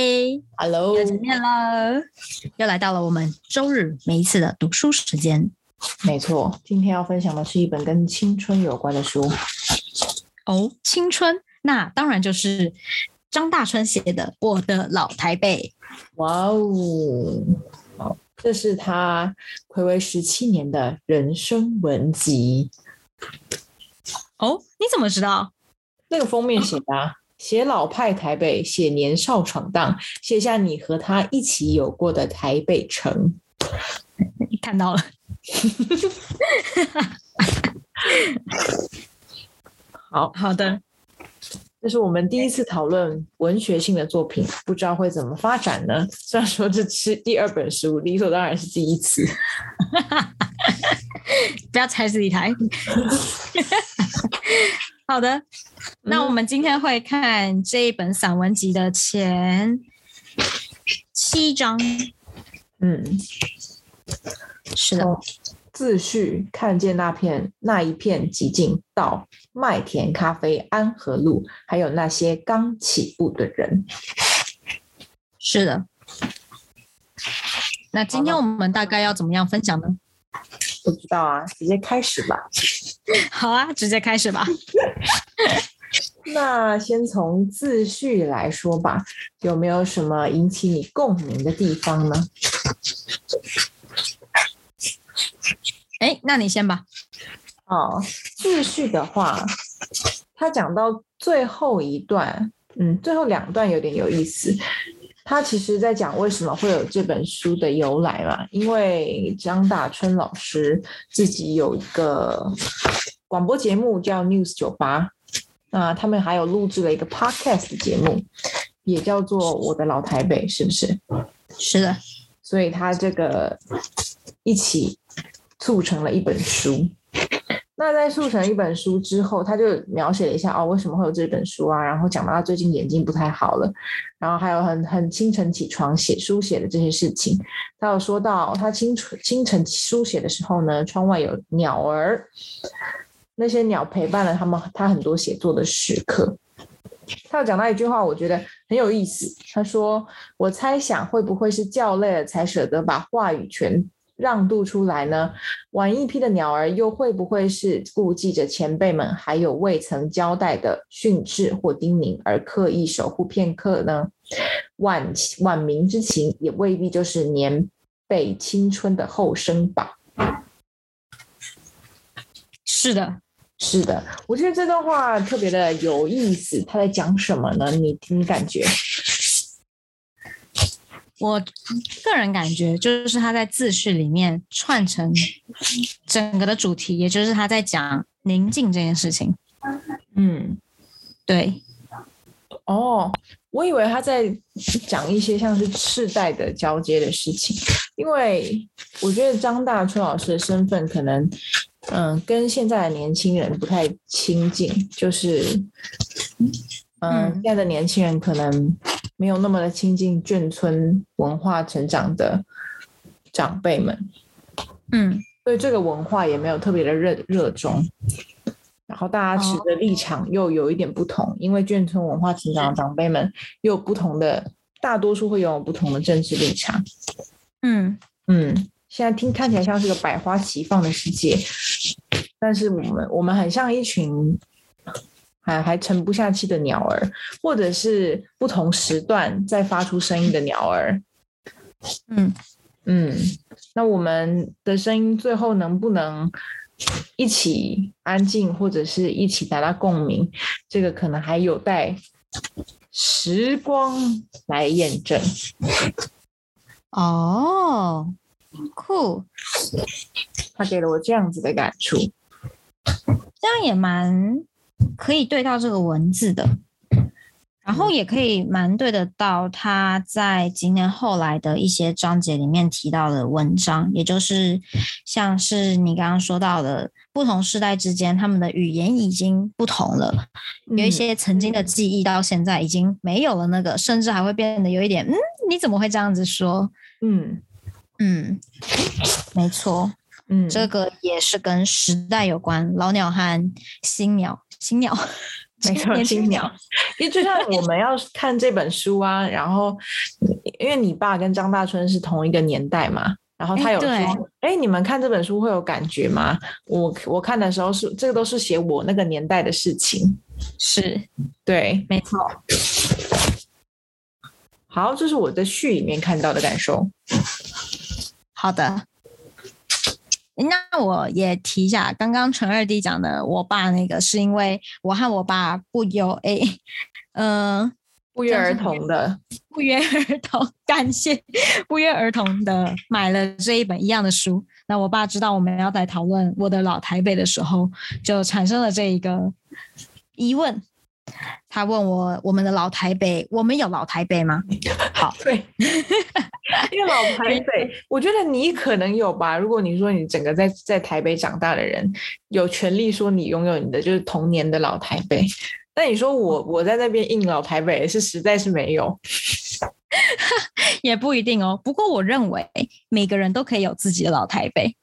嘿，Hello，又见面了，又来到了我们周日每一次的读书时间。没错，今天要分享的是一本跟青春有关的书。哦，青春，那当然就是张大春写的《我的老台北》。哇哦，好，这是他暌违十七年的人生文集。哦，你怎么知道？那个封面写的。写老派台北，写年少闯荡，写下你和他一起有过的台北城。看到了，好好的，这是我们第一次讨论文学性的作品，不知道会怎么发展呢？虽然说这是第二本书，理所当然是第一次。不要踩死一台。好的，那我们今天会看这一本散文集的前七章。嗯，是的，自序看见那片那一片寂静，到麦田咖啡安和路，还有那些刚起步的人。是的，那今天我们大概要怎么样分享呢？不知道啊，直接开始吧。好啊，直接开始吧。那先从自序来说吧，有没有什么引起你共鸣的地方呢？哎，那你先吧。哦，自序的话，他讲到最后一段，嗯，最后两段有点有意思。他其实在讲为什么会有这本书的由来嘛？因为张大春老师自己有一个广播节目叫 News 酒吧，那他们还有录制了一个 Podcast 节目，也叫做《我的老台北》，是不是？是的，所以他这个一起促成了一本书。那在速成一本书之后，他就描写了一下哦，为什么会有这本书啊？然后讲到他最近眼睛不太好了，然后还有很很清晨起床写书写的这些事情。他有说到他清晨清晨书写的时候呢，窗外有鸟儿，那些鸟陪伴了他们他很多写作的时刻。他有讲到一句话，我觉得很有意思。他说：“我猜想会不会是叫累了才舍得把话语权。”让渡出来呢？晚一批的鸟儿又会不会是顾忌着前辈们还有未曾交代的训斥或叮咛而刻意守护片刻呢？晚晚明之情也未必就是年辈青春的后生吧？是的，是的，我觉得这段话特别的有意思。他在讲什么呢？你听感觉？我个人感觉，就是他在自序里面串成整个的主题，也就是他在讲宁静这件事情。嗯，对。哦，我以为他在讲一些像是世代的交接的事情，因为我觉得张大春老师的身份可能，嗯，跟现在的年轻人不太亲近，就是，嗯，现在的年轻人可能。没有那么的亲近眷村文化成长的长辈们，嗯，对这个文化也没有特别的热热衷，然后大家持的立场又有一点不同，因为眷村文化成长的长辈们又有不同的，大多数会拥有不同的政治立场，嗯。嗯，现在听看起来像是个百花齐放的世界，但是我们我们很像一群。还还沉不下气的鸟儿，或者是不同时段在发出声音的鸟儿。嗯嗯，那我们的声音最后能不能一起安静，或者是一起达到共鸣？这个可能还有待时光来验证。哦，酷，他给了我这样子的感触，这样也蛮。可以对到这个文字的，然后也可以蛮对得到他在今年后来的一些章节里面提到的文章，也就是像是你刚刚说到的，不同时代之间他们的语言已经不同了，有一些曾经的记忆到现在已经没有了，那个甚至还会变得有一点，嗯，你怎么会这样子说？嗯嗯，没错，嗯，这个也是跟时代有关，老鸟和新鸟。新鸟，没错，年轻青鸟。因为就像我们要看这本书啊，然后因为你爸跟张大春是同一个年代嘛，然后他有说哎，哎，你们看这本书会有感觉吗？我我看的时候是这个都是写我那个年代的事情，是对，没错。好，这是我在序里面看到的感受。好的，那我也提一下，刚刚陈二弟讲的，我爸那个是因为我和我爸不由诶，嗯、不约而同的，不约而同，感谢不约而同的买了这一本一样的书。那我爸知道我们要在讨论我的老台北的时候，就产生了这一个疑问。他问我：“我们的老台北，我们有老台北吗？”好，对，因为老台北，我觉得你可能有吧。如果你说你整个在在台北长大的人，有权利说你拥有你的就是童年的老台北。但你说我我在那边印老台北是实在是没有，也不一定哦。不过我认为每个人都可以有自己的老台北，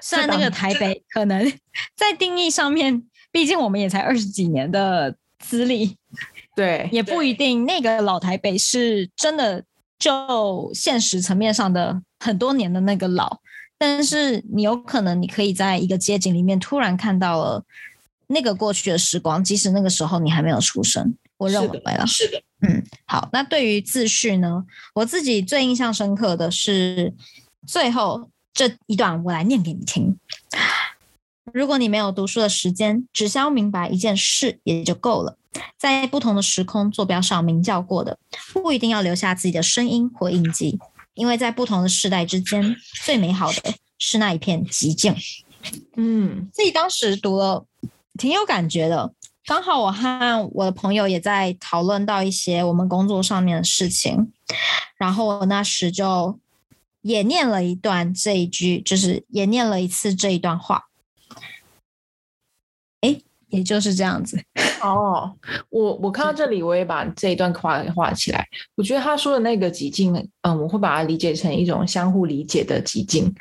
虽然那个台北可能 在定义上面，毕竟我们也才二十几年的资历，对，也不一定那个老台北是真的就现实层面上的很多年的那个老，但是你有可能你可以在一个街景里面突然看到了那个过去的时光，即使那个时候你还没有出生。我认为了，是的，嗯，好。那对于自序呢，我自己最印象深刻的是最后这一段，我来念给你听。如果你没有读书的时间，只需要明白一件事也就够了。在不同的时空坐标上鸣叫过的，不一定要留下自己的声音或印记，因为在不同的世代之间，最美好的是那一片寂静。嗯，自己当时读了，挺有感觉的。刚好我和我的朋友也在讨论到一些我们工作上面的事情，然后我那时就也念了一段这一句，就是也念了一次这一段话。诶，也就是这样子。哦，我我看到这里，我也把这一段画画起来。我觉得他说的那个极境，嗯，我会把它理解成一种相互理解的极境。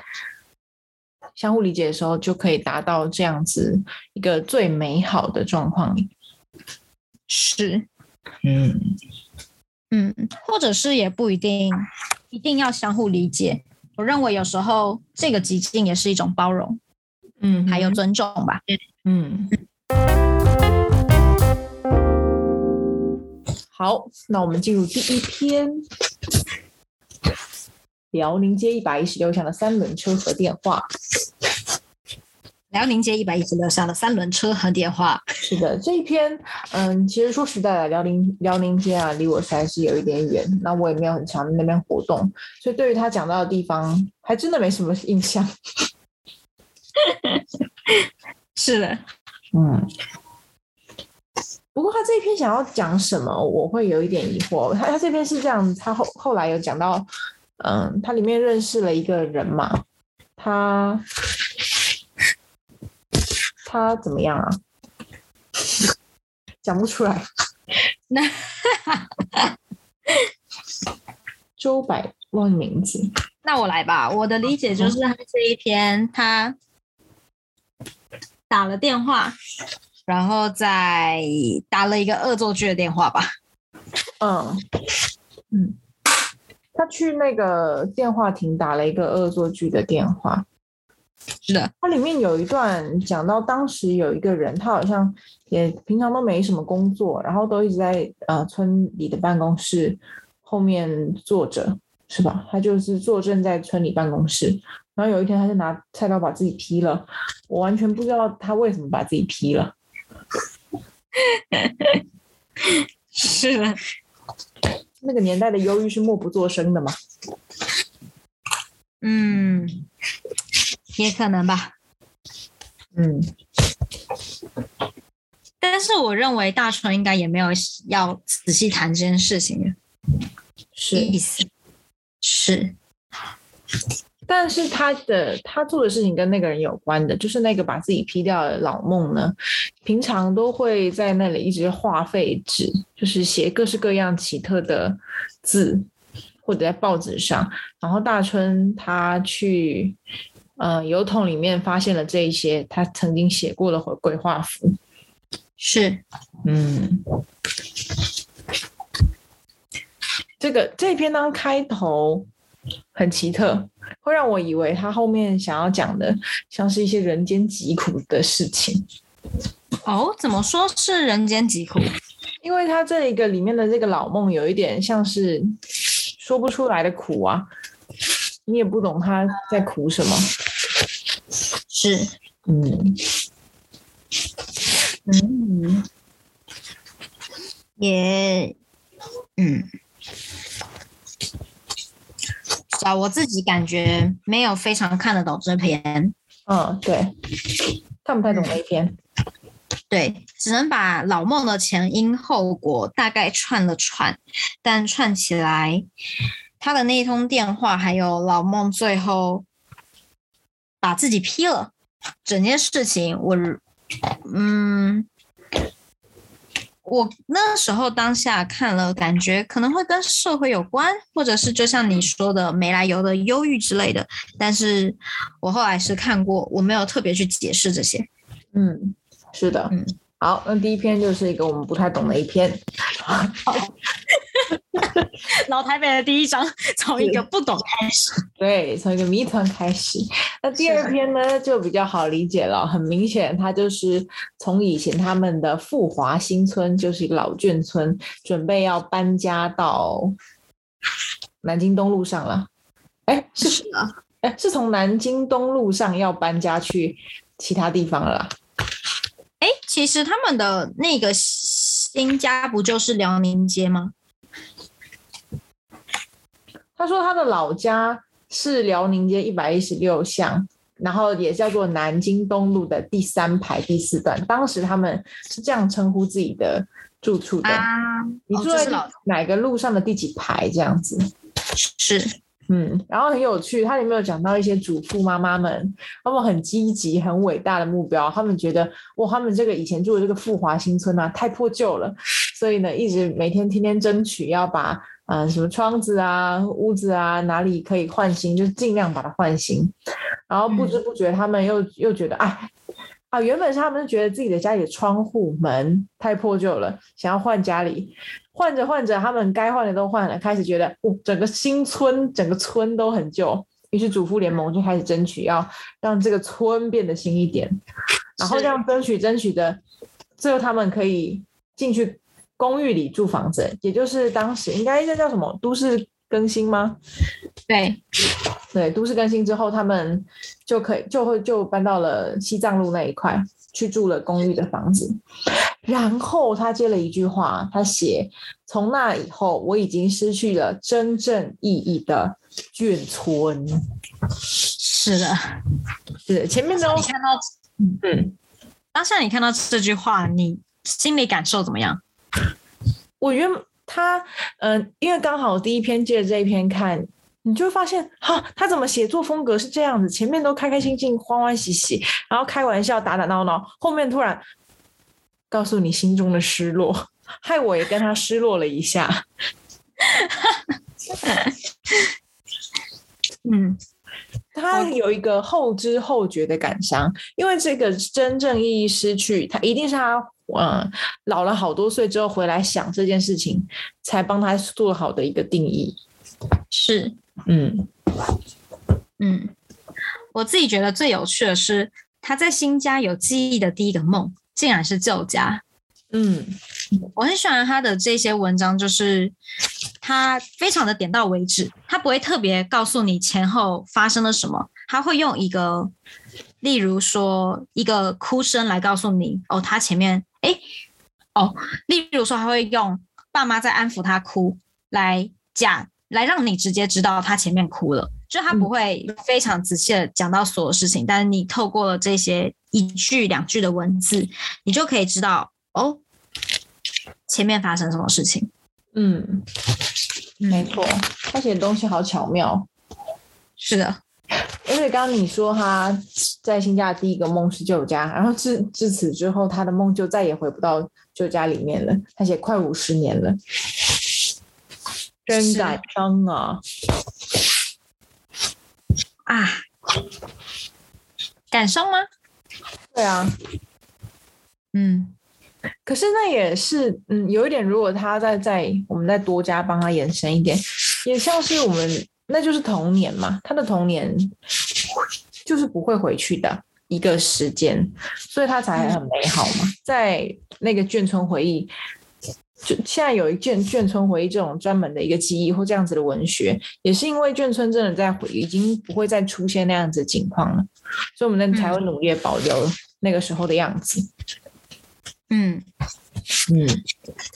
相互理解的时候，就可以达到这样子一个最美好的状况。是，嗯，嗯，或者是也不一定，一定要相互理解。我认为有时候这个极境也是一种包容，嗯，还有尊重吧。嗯。好，那我们进入第一篇。辽宁街一百一十六巷的三轮车和电话。辽宁街一百一十六巷的三轮车和电话。是的，这一篇，嗯，其实说实在的，辽宁辽宁街啊，离我实在是有一点远，那我也没有很常在那边活动，所以对于他讲到的地方，还真的没什么印象。是的，嗯。不过他这一篇想要讲什么，我会有一点疑惑。他他这边是这样，他后后来有讲到。嗯，他里面认识了一个人嘛，他他怎么样啊？讲不出来。那 周柏忘名字。那我来吧。我的理解就是，他这一篇他打了电话，然后再打了一个恶作剧的电话吧。嗯嗯。他去那个电话亭打了一个恶作剧的电话，是的。它里面有一段讲到，当时有一个人，他好像也平常都没什么工作，然后都一直在呃村里的办公室后面坐着，是吧？他就是坐镇在村里办公室，然后有一天他就拿菜刀把自己劈了，我完全不知道他为什么把自己劈了。是的。那个年代的忧郁是默不作声的嘛？嗯，也可能吧。嗯，但是我认为大春应该也没有要仔细谈这件事情的是意思。是，但是他的他做的事情跟那个人有关的，就是那个把自己劈掉的老孟呢，平常都会在那里一直画废纸，就是写各式各样奇特的字，或者在报纸上。然后大春他去呃油桶里面发现了这一些他曾经写过的鬼画符，是，嗯，这个这篇当开头很奇特，会让我以为他后面想要讲的像是一些人间疾苦的事情。哦，怎么说是人间疾苦？因为他这一个里面的这个老梦有一点像是说不出来的苦啊，你也不懂他在苦什么。是，嗯嗯，也，嗯，是啊，我自己感觉没有非常看得懂这篇，嗯，对，看不太懂那一篇。对，只能把老孟的前因后果大概串了串，但串起来，他的那一通电话，还有老孟最后把自己劈了，整件事情，我，嗯，我那时候当下看了，感觉可能会跟社会有关，或者是就像你说的没来由的忧郁之类的，但是我后来是看过，我没有特别去解释这些。嗯，是的，嗯，好，那第一篇就是一个我们不太懂的一篇，老台北的第一章，从一个不懂开始。对，从一个谜团开始。那第二篇呢，就比较好理解了，很明显，它就是从以前他们的富华新村，就是一个老眷村，准备要搬家到南京东路上了。哎，是是啊，哎，是从南京东路上要搬家去其他地方了。哎，其实他们的那个新家不就是辽宁街吗？他说他的老家是辽宁街一百一十六巷，然后也叫做南京东路的第三排第四段。当时他们是这样称呼自己的住处的。啊，你住在哪个路上的第几排这样子？是嗯，然后很有趣，它里面有讲到一些主妇妈妈们，他们很积极、很伟大的目标，他们觉得哇，他们这个以前住的这个富华新村啊，太破旧了，所以呢，一直每天天天争取要把呃什么窗子啊、屋子啊哪里可以换新，就尽量把它换新。然后不知不觉，他们又又觉得哎。啊，原本是他们是觉得自己的家里的窗户门太破旧了，想要换家里，换着换着，他们该换的都换了，开始觉得哦，整个新村整个村都很旧，于是主妇联盟就开始争取要让这个村变得新一点，然后这样争取争取的，最后他们可以进去公寓里住房子，也就是当时应该这叫什么都市更新吗？对，对，都市更新之后，他们就可以就会就搬到了西藏路那一块去住了公寓的房子。然后他接了一句话，他写：“从那以后，我已经失去了真正意义的眷村。是的。”是前面都你看到，嗯，当下你看到这句话，你心里感受怎么样？我原他嗯、因为刚好第一篇接着这一篇看。你就会发现，哈，他怎么写作风格是这样子？前面都开开心心、欢欢喜喜，然后开玩笑、打打闹闹，后面突然告诉你心中的失落，害我也跟他失落了一下。嗯，他有一个后知后觉的感伤，因为这个真正意义失去，他一定是他嗯老了好多岁之后回来想这件事情，才帮他做好的一个定义。是，嗯嗯，我自己觉得最有趣的是，他在新家有记忆的第一个梦，竟然是旧家。嗯。我很喜欢他的这些文章，就是他非常的点到为止，他不会特别告诉你前后发生了什么，他会用一个，例如说一个哭声来告诉你，哦，他前面，诶，哦，例如说他会用爸妈在安抚他哭来讲来让你直接知道他前面哭了，就他不会非常仔细的讲到所有事情，但是你透过了这些一句两句的文字，你就可以知道哦，前面发生什么事情。嗯，没错，他写的东西好巧妙。是的，因为刚刚你说他在新家的第一个梦是旧家，然后至至此之后，他的梦就再也回不到旧家里面了。他写快五十年了，真感伤啊！啊，感伤吗？对啊，嗯，可是那也是，嗯，有一点，如果他再在我们再多加帮他延伸一点，也像是我们那就是童年嘛，他的童年就是不会回去的一个时间，所以他才很美好嘛。在那个眷村回忆，就现在有一眷眷村回忆这种专门的一个记忆或这样子的文学，也是因为眷村真的在回已经不会再出现那样子的情况了，所以我们那才会努力保留那个时候的样子。嗯，嗯，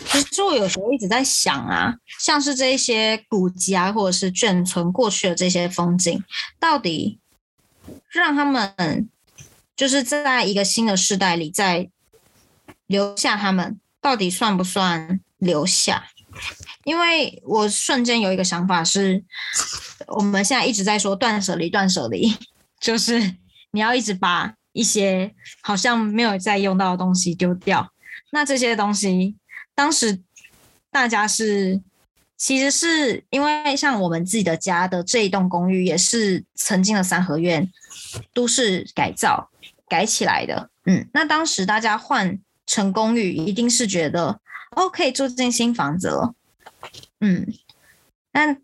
其实我有时候一直在想啊，像是这一些古籍啊，或者是眷村过去的这些风景，到底让他们就是在一个新的时代里再留下，他们到底算不算留下？因为我瞬间有一个想法是，我们现在一直在说断舍离，断舍离，就是你要一直把。一些好像没有再用到的东西丢掉，那这些东西当时大家是其实是因为像我们自己的家的这一栋公寓也是曾经的三合院都市改造改起来的，嗯，那当时大家换成公寓一定是觉得哦可以住进新房子了，嗯，但。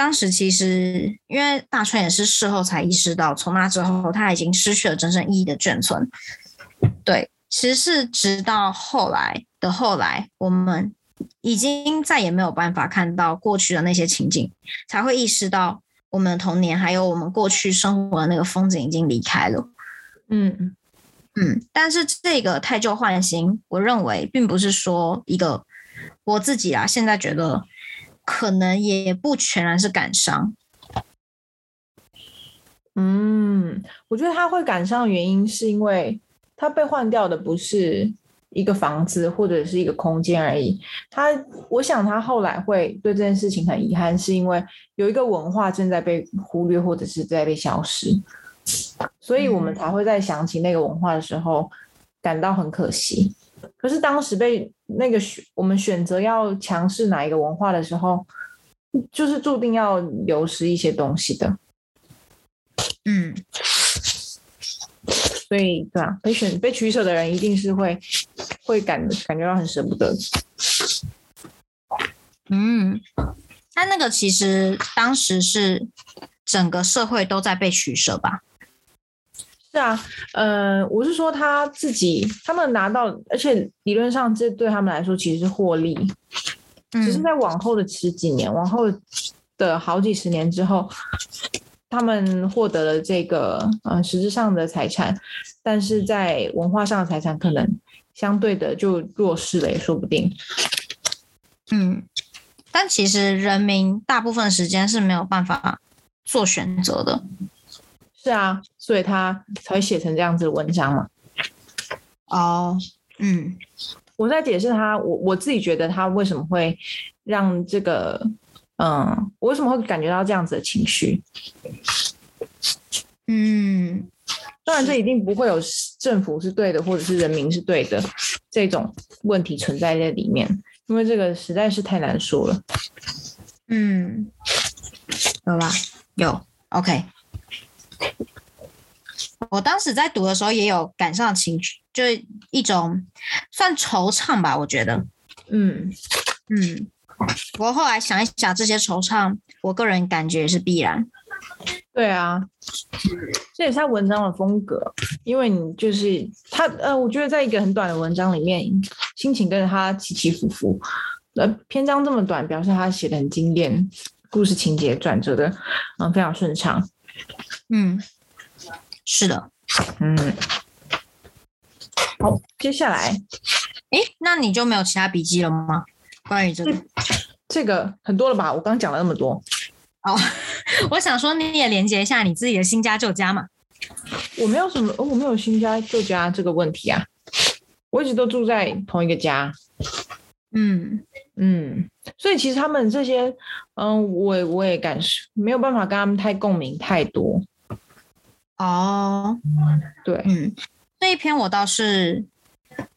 当时其实，因为大川也是事后才意识到，从那之后他已经失去了真正意义的眷村。对，其实是直到后来的后来，我们已经再也没有办法看到过去的那些情景，才会意识到我们的童年还有我们过去生活的那个风景已经离开了。嗯嗯，但是这个太旧换新，我认为并不是说一个我自己啊，现在觉得。可能也不全然是感伤，嗯，我觉得他会感伤的原因是因为他被换掉的不是一个房子或者是一个空间而已。他，我想他后来会对这件事情很遗憾，是因为有一个文化正在被忽略或者是在被消失，所以我们才会在想起那个文化的时候感到很可惜。可是当时被那个选我们选择要强势哪一个文化的时候，就是注定要流失一些东西的。嗯，所以对啊，被选被取舍的人一定是会会感感觉到很舍不得。嗯，但那个其实当时是整个社会都在被取舍吧。是啊，呃，我是说他自己，他们拿到，而且理论上这对他们来说其实是获利，只是在往后的十几年，往后的好几十年之后，他们获得了这个呃实质上的财产，但是在文化上的财产可能相对的就弱势了，也说不定。嗯，但其实人民大部分时间是没有办法做选择的。是啊，所以他才会写成这样子的文章嘛。哦，嗯，我在解释他，我我自己觉得他为什么会让这个，嗯，我为什么会感觉到这样子的情绪？嗯，当然这一定不会有政府是对的，或者是人民是对的这种问题存在在里面，因为这个实在是太难说了。嗯，有吧？有，OK。我当时在读的时候也有感上情绪，就是一种算惆怅吧，我觉得，嗯嗯。不过后来想一想，这些惆怅，我个人感觉是必然。对啊，这也是他文章的风格，因为你就是他，呃，我觉得在一个很短的文章里面，心情跟着他起起伏伏。呃，篇章这么短，表示他写的很精炼，故事情节转折的，嗯，非常顺畅。嗯，是的，嗯，好，接下来，哎，那你就没有其他笔记了吗？关于这个，这个很多了吧？我刚讲了那么多，哦，我想说你也连接一下你自己的新家旧家嘛。我没有什么，我没有新家旧家这个问题啊，我一直都住在同一个家。嗯嗯，所以其实他们这些，嗯，我我也感受没有办法跟他们太共鸣太多。哦，对，嗯，这一篇我倒是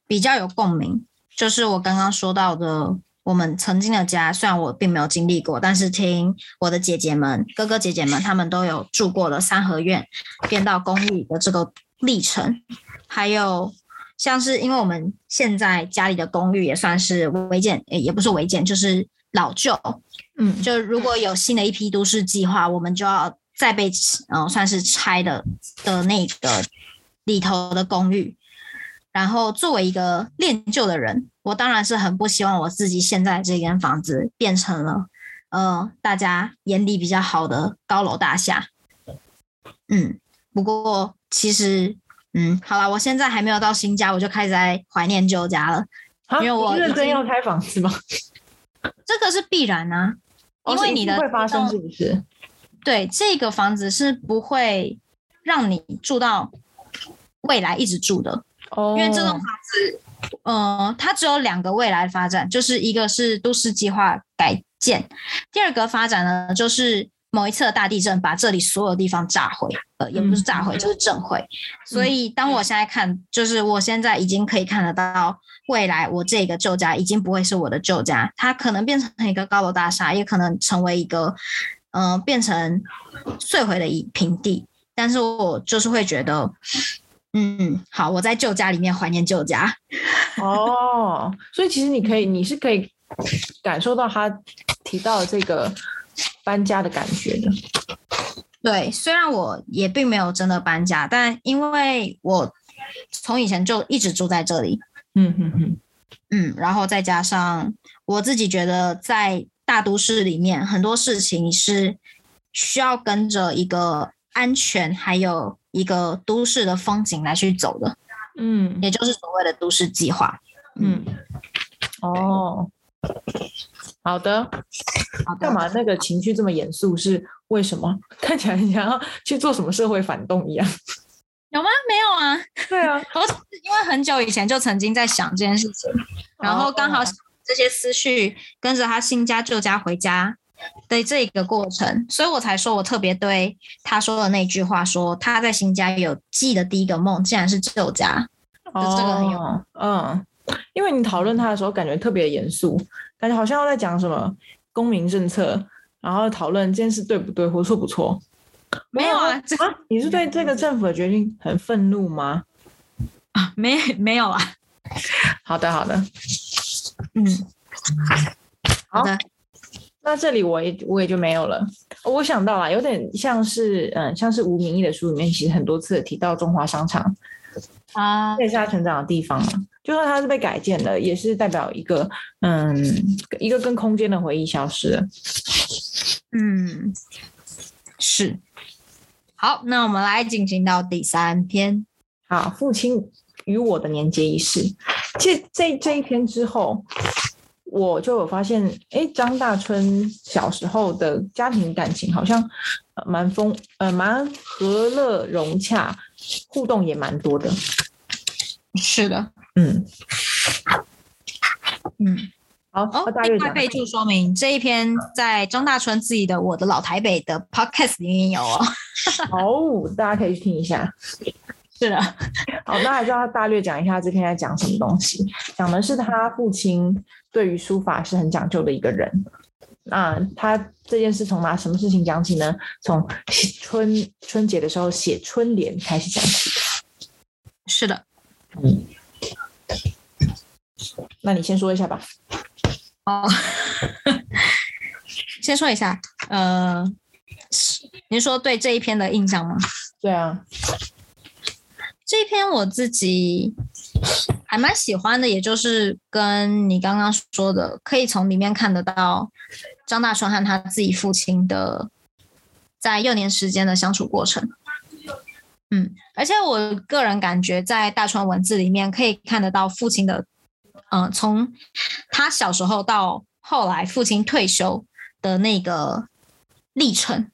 比较有共鸣，就是我刚刚说到的，我们曾经的家，虽然我并没有经历过，但是听我的姐姐们、哥哥姐姐们，他们都有住过了三合院变到公寓的这个历程，还有像是因为我们现在家里的公寓也算是违建，诶也不是违建，就是老旧。嗯，就如果有新的一批都市计划，我们就要再被嗯、呃算是拆的的那个里头的公寓。然后作为一个恋旧的人，我当然是很不希望我自己现在这间房子变成了呃大家眼里比较好的高楼大厦。嗯，不过其实嗯，好了，我现在还没有到新家，我就开始在怀念旧家了。啊因为我你认真要拆房子吗？这个是必然啊，因为你的定会发生，是不是？对，这个房子是不会让你住到未来一直住的，哦，因为这栋房子，呃，它只有两个未来发展，就是一个是都市计划改建，第二个发展呢就是某一次的大地震把这里所有地方炸毁，呃，也不是炸毁，就是震毁。所以当我现在看，就是我现在已经可以看得到未来，我这个旧家已经不会是我的旧家，它可能变成一个高楼大厦，也可能成为一个，嗯、变成碎毁的一平地。但是我就是会觉得，嗯，好，我在旧家里面怀念旧家，哦，所以其实你可以，你是可以感受到他提到的这个搬家的感觉的。对，虽然我也并没有真的搬家，但因为我从以前就一直住在这里，嗯嗯嗯，嗯，然后再加上我自己觉得在大都市里面很多事情是需要跟着一个安全还有一个都市的风景来去走的，嗯也就是所谓的都市计划。嗯，哦，好的。好的干嘛那个情绪这么严肃？是为什么？看起来你想要去做什么社会反动一样。有吗？没有啊，对啊，我因为很久以前就曾经在想这件事情，然后刚好哦这些思绪跟着他新家旧家回家的这个过程，所以我才说我特别对他说的那句话说他在新家有记的第一个梦，竟然是旧家。就这个很有哦，嗯，因为你讨论他的时候，感觉特别严肃，感觉好像要在讲什么公民政策，然后讨论这件事对不对或错不错。没有啊，这啊，你是对这个政府的决定很愤怒吗？啊没没有啊，好的，好的。嗯，好的，那这里我也我也就没有了。我想到了，有点像是嗯，像是吴明义的书里面，其实很多次提到中华商场，啊这也是他成长的地方嘛。就算它是被改建的，也是代表一个嗯，一个跟空间的回忆消失了。嗯，是。好，那我们来进行到第三篇。好，父亲与我的年节仪式。其实这这一篇之后，我就有发现，哎，张大春小时候的家庭感情好像呃蛮丰呃蛮和乐融洽，互动也蛮多的。是的，嗯，嗯。好，另外备注说明这一篇在张大春自己的《我的老台北》的 podcast 里面有哦。哦，大家可以去听一下。是的，好，那还是要大略讲一下这篇在讲什么东西。讲的是他父亲对于书法是很讲究的一个人。那他这件事从哪什么事情讲起呢？从春春节的时候写春联开始讲起。是的。嗯那你先说一下吧。哦，先说一下，呃，您说对这一篇的印象吗？对啊，这篇我自己还蛮喜欢的，也就是跟你刚刚说的，可以从里面看得到张大春和他自己父亲的在幼年时间的相处过程。嗯，而且我个人感觉，在大川文字里面可以看得到父亲的，嗯、从他小时候到后来父亲退休的那个历程。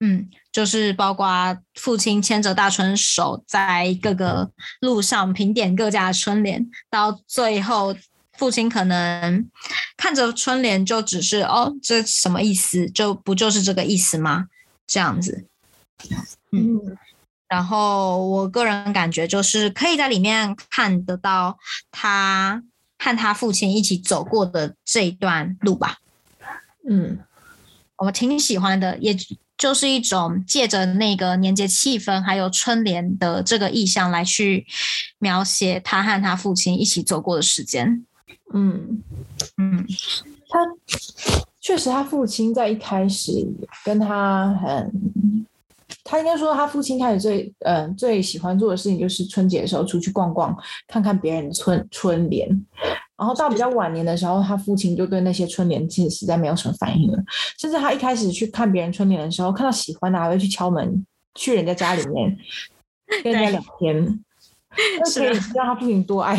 嗯，就是包括父亲牵着大春手，在各个路上评点各家的春联，到最后父亲可能看着春联就只是哦，这什么意思？就不就是这个意思吗？这样子。嗯，然后我个人感觉就是可以在里面看得到他和他父亲一起走过的这一段路吧。嗯我挺喜欢的，也就是一种借着那个年节气氛，还有春联的这个意象来去描写他和他父亲一起走过的时间。嗯，嗯，他确实，他父亲在一开始跟他很，他应该说他父亲开始最嗯、最喜欢做的事情就是春节的时候出去逛逛，看看别人的春春联。然后到比较晚年的时候，他父亲就对那些春联其实实在没有什么反应了，甚至他一开始去看别人春联的时候，看到喜欢的还会去敲门，去人家家里面 跟人家聊天。那可以知道他父亲多爱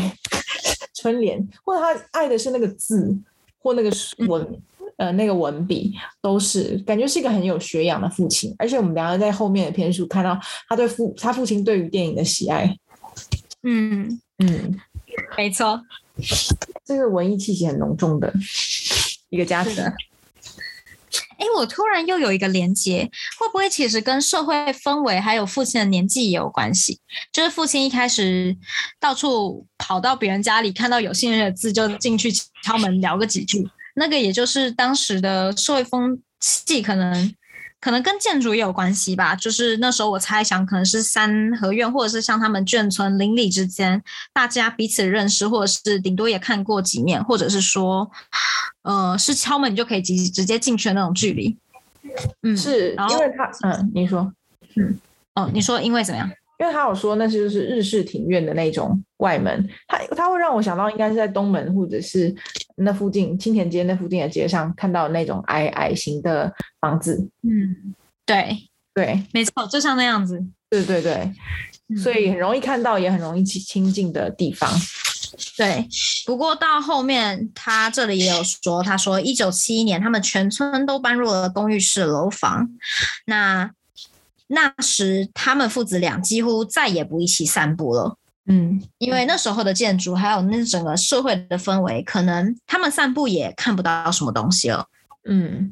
春联，或者他爱的是那个字或那个文，呃，那个文笔，都是感觉是一个很有学养的父亲。而且我们两个在后面的篇数看到他对父他父亲对于电影的喜爱，嗯，嗯，没错，这个文艺气息很浓重的一个家庭。哎，我突然又有一个连接，会不会其实跟社会氛围还有父亲的年纪也有关系？就是父亲一开始到处跑到别人家里，看到有兴趣的字就进去敲门聊个几句，那个也就是当时的社会风气，可能可能跟建筑也有关系吧。就是那时候我猜想，可能是三合院，或者是像他们眷村邻里之间，大家彼此认识，或者是顶多也看过几面，或者是说，呃，是敲门你就可以直直接进去的那种距离。嗯，是然后因为他，嗯，你说，嗯哦，你说因为怎么样？因为他有说那是就是日式庭院的那种外门，他他会让我想到应该是在东门或者是那附近青田街那附近的街上看到那种矮矮型的房子，嗯，对，对没错，就像那样子。对对对，所以很容易看到，也很容易亲亲近的地方。对，不过到后面他这里也有说，他说一九七一年他们全村都搬入了公寓式楼房，那那时他们父子俩几乎再也不一起散步了。嗯，因为那时候的建筑还有那整个社会的氛围，可能他们散步也看不到什么东西了。嗯，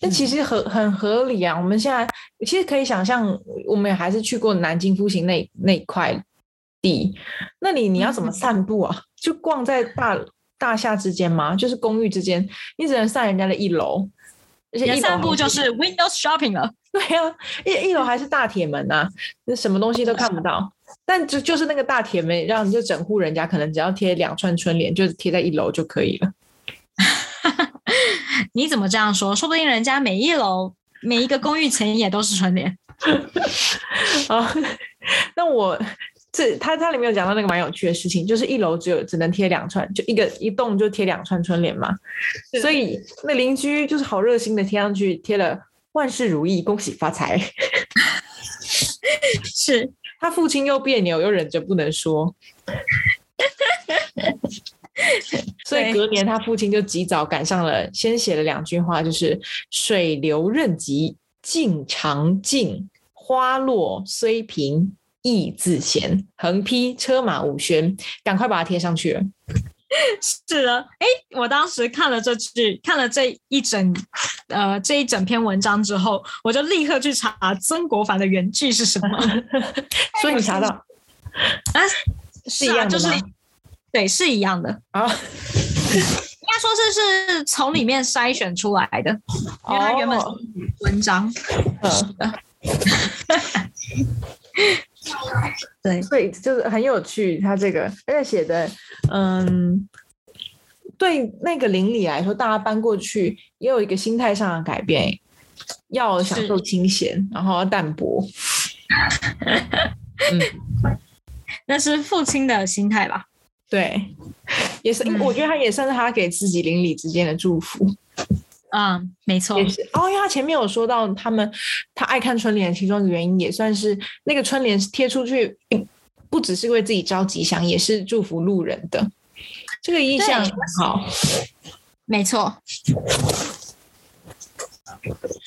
那其实很很合理啊。我们现在其实可以想象，我们还是去过南京复兴那那一块地，那里你要怎么散步啊？就逛在大大厦之间吗？就是公寓之间，你只能上人家的一楼，而且你的一散步就是 Windows Shopping 了。对啊，一一楼还是大铁门呐、那什么东西都看不到。但就就是那个大铁门，让你就整户人家可能只要贴两串春联，就贴在一楼就可以了。你怎么这样说？说不定人家每一楼每一个公寓前也都是春联。啊，那我这他他里面有讲到那个蛮有趣的事情，就是一楼只有只能贴两串，就一个一栋就贴两串春联嘛，所以那邻居就是好热心的贴上去，贴了万事如意，恭喜发财。是，他父亲又别扭，又忍着不能说，所以隔年他父亲就及早赶上了，先写了两句话，就是“水流任急，径常径；花落虽平，意自闲。”横批车马五轩，赶快把它贴上去了。是的。哎，我当时看了这句，看了这一整呃这一整篇文章之后，我就立刻去查曾国藩的原句是什么 所以你查到 啊？是一啊就是？对，是一样的。啊？应该说是是从里面筛选出来的，因为它原本文章。嗯，对，所以就是很有趣，他这个而且写的，嗯，对那个邻里来说，大家搬过去也有一个心态上的改变，要享受清闲，然后要淡泊。嗯，那是父亲的心态吧？对，也是，嗯我觉得他也算是他给自己邻里之间的祝福。嗯，没错也，是哦，因为他前面有说到他们他爱看春联的其中一个原因，也算是那个春联贴出去，不只是为自己招吉祥，也是祝福路人的。这个意向很好。没错。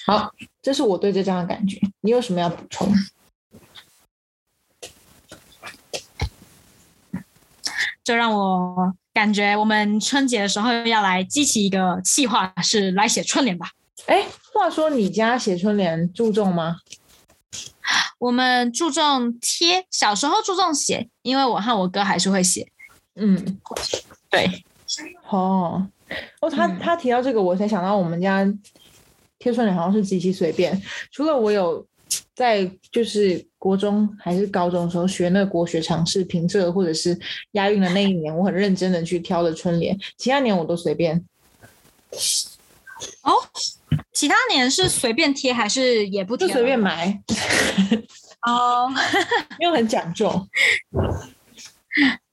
好，这是我对这张的感觉。你有什么要补充？就让我感觉我们春节的时候要来激起一个计划，是来写春联吧。哎，话说你家写春联注重吗？我们注重贴，小时候注重写，因为我和我哥还是会写。嗯，对，哦，哦，他嗯他提到这个，我才想到我们家贴春联好像是极其随便，除了我有在就是国中还是高中的时候学那个国学常识、平仄或者是押韵的那一年，我很认真的去挑的春联，其他年我都随便。哦，其他年是随便贴还是也不贴？就随便买，哦。没有很讲究。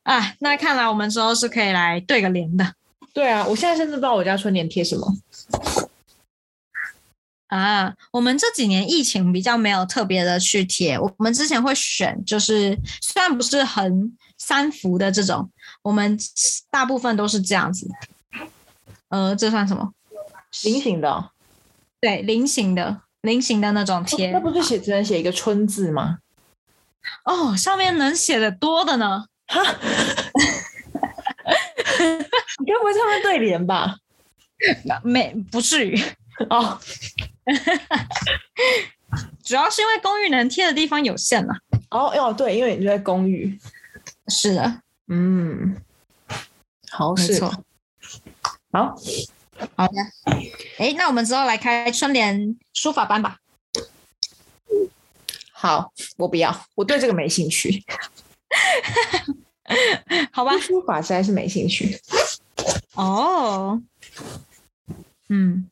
啊，那看来我们之后是可以来对个联的。对啊，我现在甚至不知道我家春联贴什么。啊，我们这几年疫情比较没有特别的去贴，我们之前会选，就是虽然不是很三伏的这种，我们大部分都是这样子。呃，这算什么？菱形的。对，菱形的，菱形的那种贴。那不是写只能写一个春字吗？哦，上面能写的多的呢。哈，你该不会上面对联吧？没，不至于哦。主要是因为公寓能贴的地方有限了。哦哦，对，因为你在公寓。是的，嗯，好，没错。好，好的。哎，那我们之后来开春联书法班吧。好，我不要，我对这个没兴趣。好吧，书法实在是没兴趣。哦，嗯。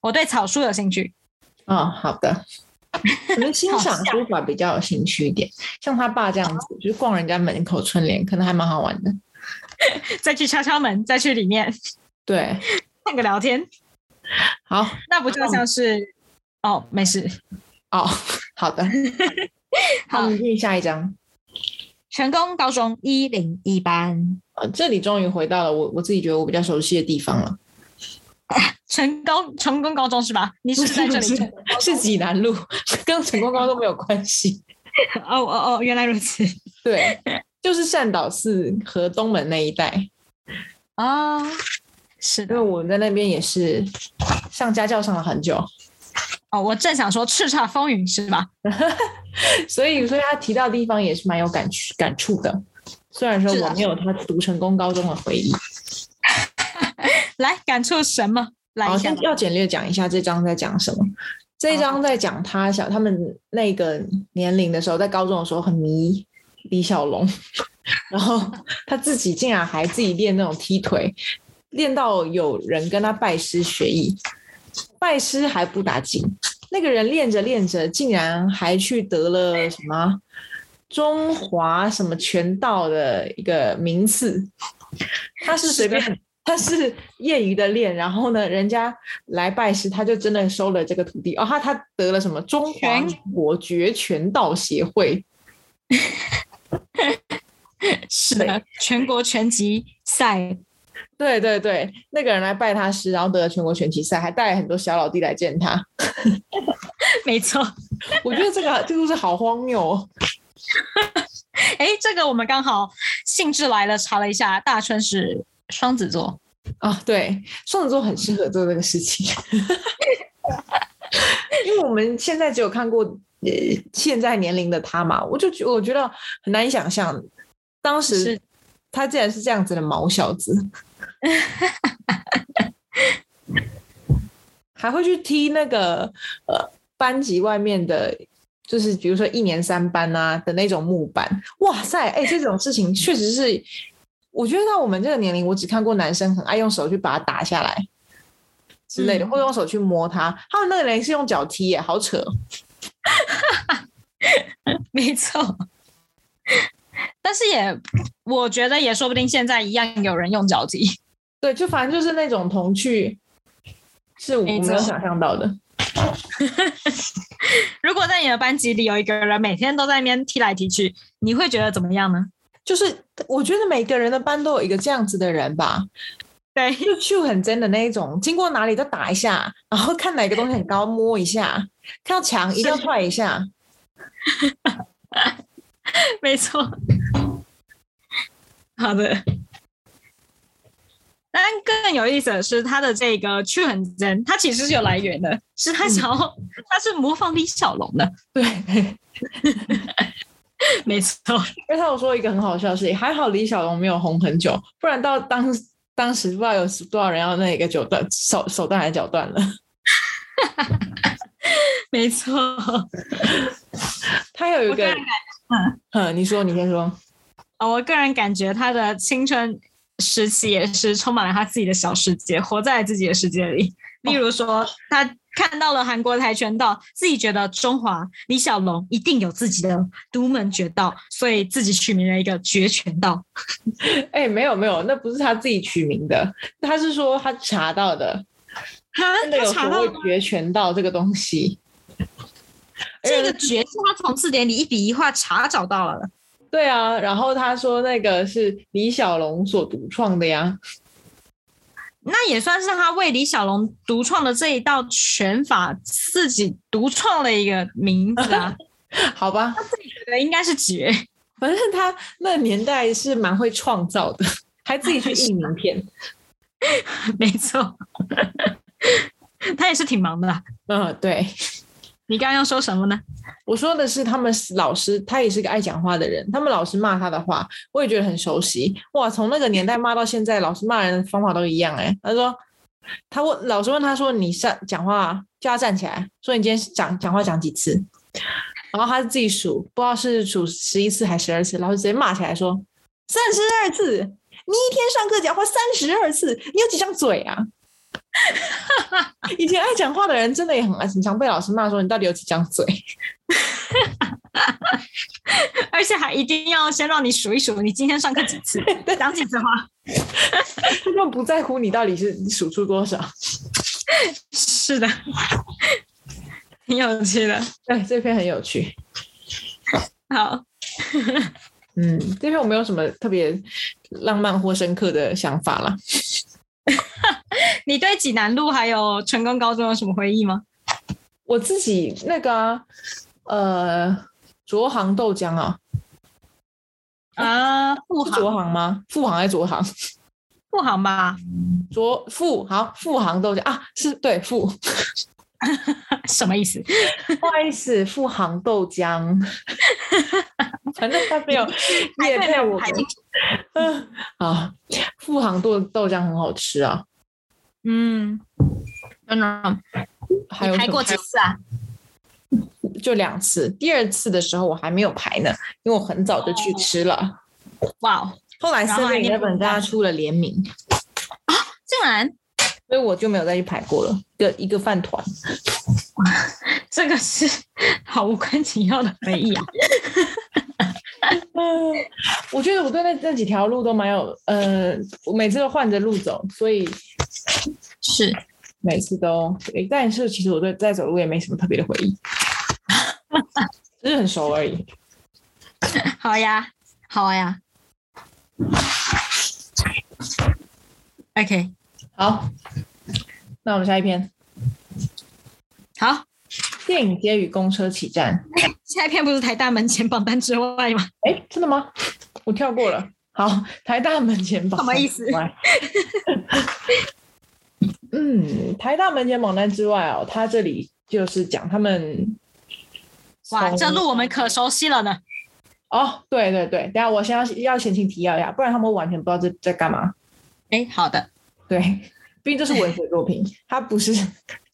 我对草书有兴趣。哦，好的。可能欣赏书法比较有兴趣一点，像他爸这样子，就是逛人家门口春联，可能还蛮好玩的。再去敲敲门，再去里面，对，看个聊天。好，那不就像是……哦，没事。哦，好的。好，我们进下一张。成功高中一零一班。呃，这里终于回到了我我自己觉得我比较熟悉的地方了。成功成功高中是吧？你是在这里？是济南路，跟成功高中没有关系。哦哦哦，原来如此。对，就是善导寺和东门那一带。啊，是因为我在那边也是上家教上了很久。哦，我正想说叱咤风云是吧？所以所以他提到的地方也是蛮有感感触的。虽然说我没有他读成功高中的回忆。来感触什么？来，先要简略讲一下这章在讲什么。这一章在讲他小他们那个年龄的时候，在高中的时候很迷李小龙，然后他自己竟然还自己练那种踢腿，练到有人跟他拜师学艺，拜师还不打紧，那个人练着练着，竟然还去得了什么中华什么拳道的一个名次，他是随便。他是业余的练，然后呢，人家来拜师，他就真的收了这个徒弟。哦，他他得了什么中华国绝拳道协会？是的，全国拳击赛。对对对，那个人来拜他师，然后得了全国拳击赛，还带了很多小老弟来见他。没错，我觉得这个这个是好荒谬。哦。哎，这个我们刚好兴致来了，查了一下，大春是。双子座。啊，对，双子座很适合做这个事情，因为我们现在只有看过呃现在年龄的他嘛，我就觉我觉得很难以想象，当时他竟然是这样子的毛小子，还会去踢那个呃班级外面的，就是比如说一年三班啊的那种木板，哇塞，哎，这种事情确实是。我觉得到我们这个年龄，我只看过男生很爱用手去把它打下来之类的，或者用手去摸它。他们那个人是用脚踢耶，好扯。没错，但是也我觉得也说不定现在一样有人用脚踢。对，就反正就是那种童趣，是我没有想象到的。如果在你的班级里有一个人每天都在那边踢来踢去，你会觉得怎么样呢？就是我觉得每个人的班都有一个这样子的人吧，对，就去很真的那一种，经过哪里都打一下，然后看哪个东西很高摸一下，看到墙一定要踹一下，没错。好的，但更有意思的是，他的这个去很真，他其实是有来源的，是他想要，他是模仿李小龙的，对。没错，因为他有说一个很好笑的事情，还好李小龙没有红很久，不然到当当时不知道有多少人要那个脚断手手断还是脚断了。没错，他有一个我个人，感嗯，你说，你先说。啊，我个人感觉他的青春时期也是充满了他自己的小世界，活在自己的世界里。例如说，他看到了韩国跆拳道，自己觉得中华李小龙一定有自己的独门绝道，所以自己取名了一个绝拳道。哎、没有没有，那不是他自己取名的，他是说他查到的，哈，真的有他查到所谓绝拳道这个东西。这个绝是他从字典里一笔一画查找到了的。对啊，然后他说那个是李小龙所独创的呀。那也算是他为李小龙独创的这一道拳法自己独创了一个名字啊，好吧，他自己觉得应该是绝。反正他那年代是蛮会创造的，还自己去印名片。没错，他也是挺忙的啊。嗯，对，你刚刚要说什么呢？我说的是他们老师，他也是个爱讲话的人。他们老师骂他的话，我也觉得很熟悉。哇，从那个年代骂到现在，老师骂人的方法都一样、欸。哎，他说，他问老师问他说：“你站讲话叫他站起来，说你今天讲讲话讲几次？”然后他自己数，不知道是数十一次还是十二次，老师直接骂起来说：“三十二次！你一天上课讲话三十二次，你有几张嘴啊？” 以前爱讲话的人真的也很爱很常被老师骂说：“你到底有几张嘴？” 而且还一定要先让你数一数，你今天上课几次，讲几次话。他就不在乎你到底是数出多少。是的，挺有趣的。对，这篇很有趣。好，嗯，这篇我没有什么特别浪漫或深刻的想法了。你对济南路还有成功高中有什么回忆吗？我自己那个啊、呃，卓航豆浆啊，啊，富是卓航，航吗？富航还是卓航？富航吧？卓富好，富航豆浆啊，是对富，什么意思？不好意思，富航豆浆。反正他没有也配我嗯，啊，富航豆豆浆很好吃啊。嗯，真的，你排过还有排过几次啊？就两次，第二次的时候我还没有排呢，因为我很早就去吃了。哇哦，后来然后 Seven Eleven 跟他出了联名啊，竟然所以我就没有再去排过了。一个一个饭团，这个是毫无关紧要的回忆啊！嗯，我觉得我对那那几条路都蛮有，呃，我每次都换着路走，所以是，每次都，诶但是其实我对在走路也没什么特别的回忆，只是很熟而已。好呀，好呀。OK，好，那我们下一篇，好，电影街与公车起站。下一篇不是台大门前榜单之外吗？哎，真的吗？我跳过了。好，台大门前榜什么意思？嗯，台大门前榜单之外哦，他这里就是讲他们哇，这路我们可熟悉了呢。哦，对对对，等下我先要要前情提要一下，不然他们完全不知道这在干嘛。哎，好的，对，毕竟这是文学作品，他不是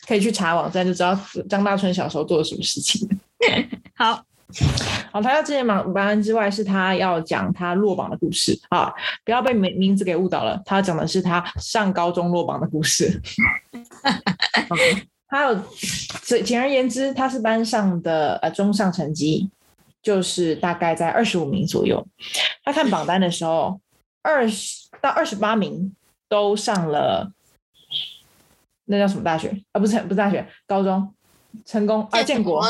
可以去查网站就知道张大春小时候做了什么事情。好，好，他要之前榜榜单之外，是他要讲他落榜的故事啊，不要被名名字给误导了。他讲的是他上高中落榜的故事。还有，简简而言之，他是班上的呃中上成绩，就是大概在二十五名左右。他看榜单的时候，二十到二十八名都上了，那叫什么大学啊？不是不是大学，高中，成功啊，建国。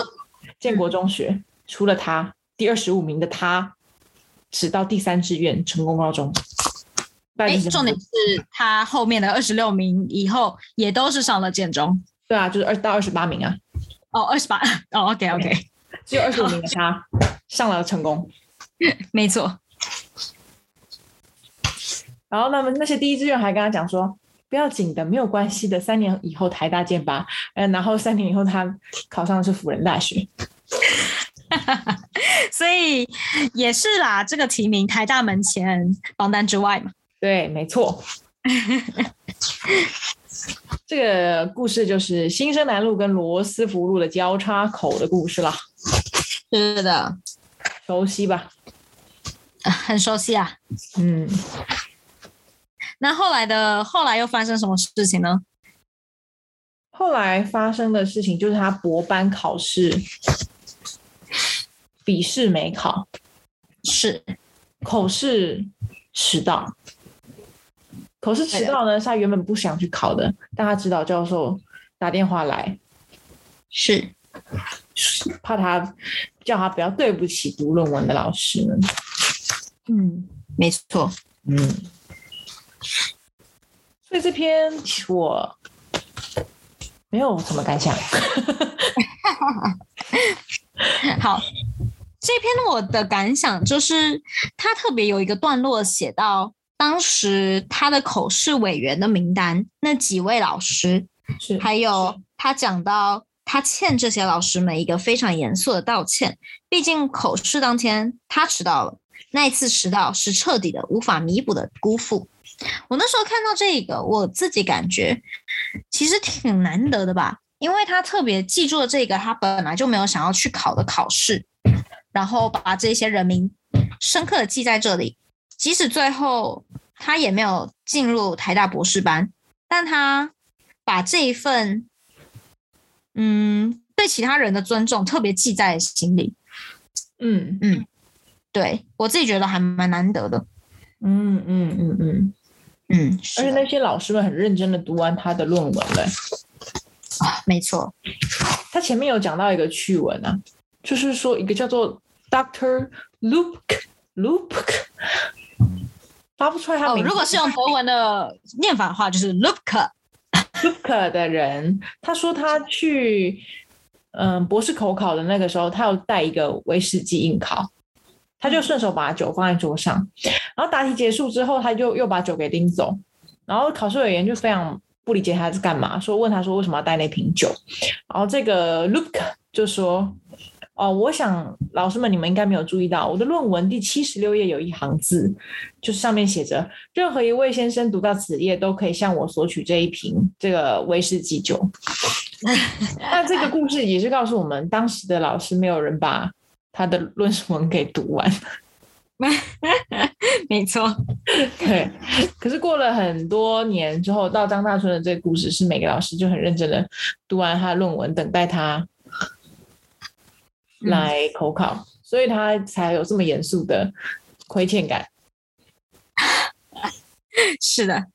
建国中学，除了他，第二十五名的他，只到第三志愿成功高中。哎，就是重点是他后面的二十六名以后也都是上了建中。对啊，就是二到二十八名啊，哦，二十八。哦，OK OK，只有二十五名的他上了成功。没错。然后那么那些第一志愿还跟他讲说，不要紧的，没有关系的，三年以后台大见吧。嗯，然后三年以后他考上的是辅仁大学。所以也是啦，这个提名台大门前榜单之外嘛。对，没错。这个故事就是新生南路跟罗斯福路的交叉口的故事啦。是的，熟悉吧？很熟悉啊。嗯，那后来的后来又发生什么事情呢？后来发生的事情就是他博班考试笔试没考，是口试迟到。口试迟到呢，是他原本不想去考的，但他指导教授打电话来，是怕他叫他不要对不起读论文的老师。嗯，没错。嗯，所以这篇我没有什么感想。好，这篇我的感想就是，他特别有一个段落写到，当时他的口试委员的名单，那几位老师，还有他讲到他欠这些老师们一个非常严肃的道歉，毕竟口试当天他迟到了，那一次迟到是彻底的无法弥补的辜负。我那时候看到这个，我自己感觉其实挺难得的吧，因为他特别记住了这个他本来就没有想要去考的考试，然后把这些人名深刻的记在这里，即使最后他也没有进入台大博士班，但他把这一份嗯对其他人的尊重特别记在心里，嗯。嗯对我自己觉得还蛮难得的。嗯嗯嗯嗯，嗯，而且那些老师们很认真的读完他的论文了。啊，没错，他前面有讲到一个趣闻啊，就是说一个叫做 Doctor Luke Luke，发不出来他哦，名字。如果是用德文的念法的话，就是 Luke。Luke 的人，他说他去嗯博士口考的那个时候，他要带一个威士忌应考，他就顺手把酒放在桌上，然后答题结束之后，他就又把酒给拎走，然后考试委员就非常不理解他是干嘛，说问他说为什么要带那瓶酒，然后这个 Luke 就说。哦，我想老师们你们应该没有注意到，我的论文第七十六页有一行字，就是上面写着：任何一位先生读到此页都可以向我索取这一瓶这个威士忌酒。那这个故事也是告诉我们，当时的老师没有人把他的论文给读完。没错，对，可是过了很多年之后，到张大春的这个故事，是每个老师就很认真的读完他的论文，等待他来口考，所以他才有这么严肃的亏欠感。是的。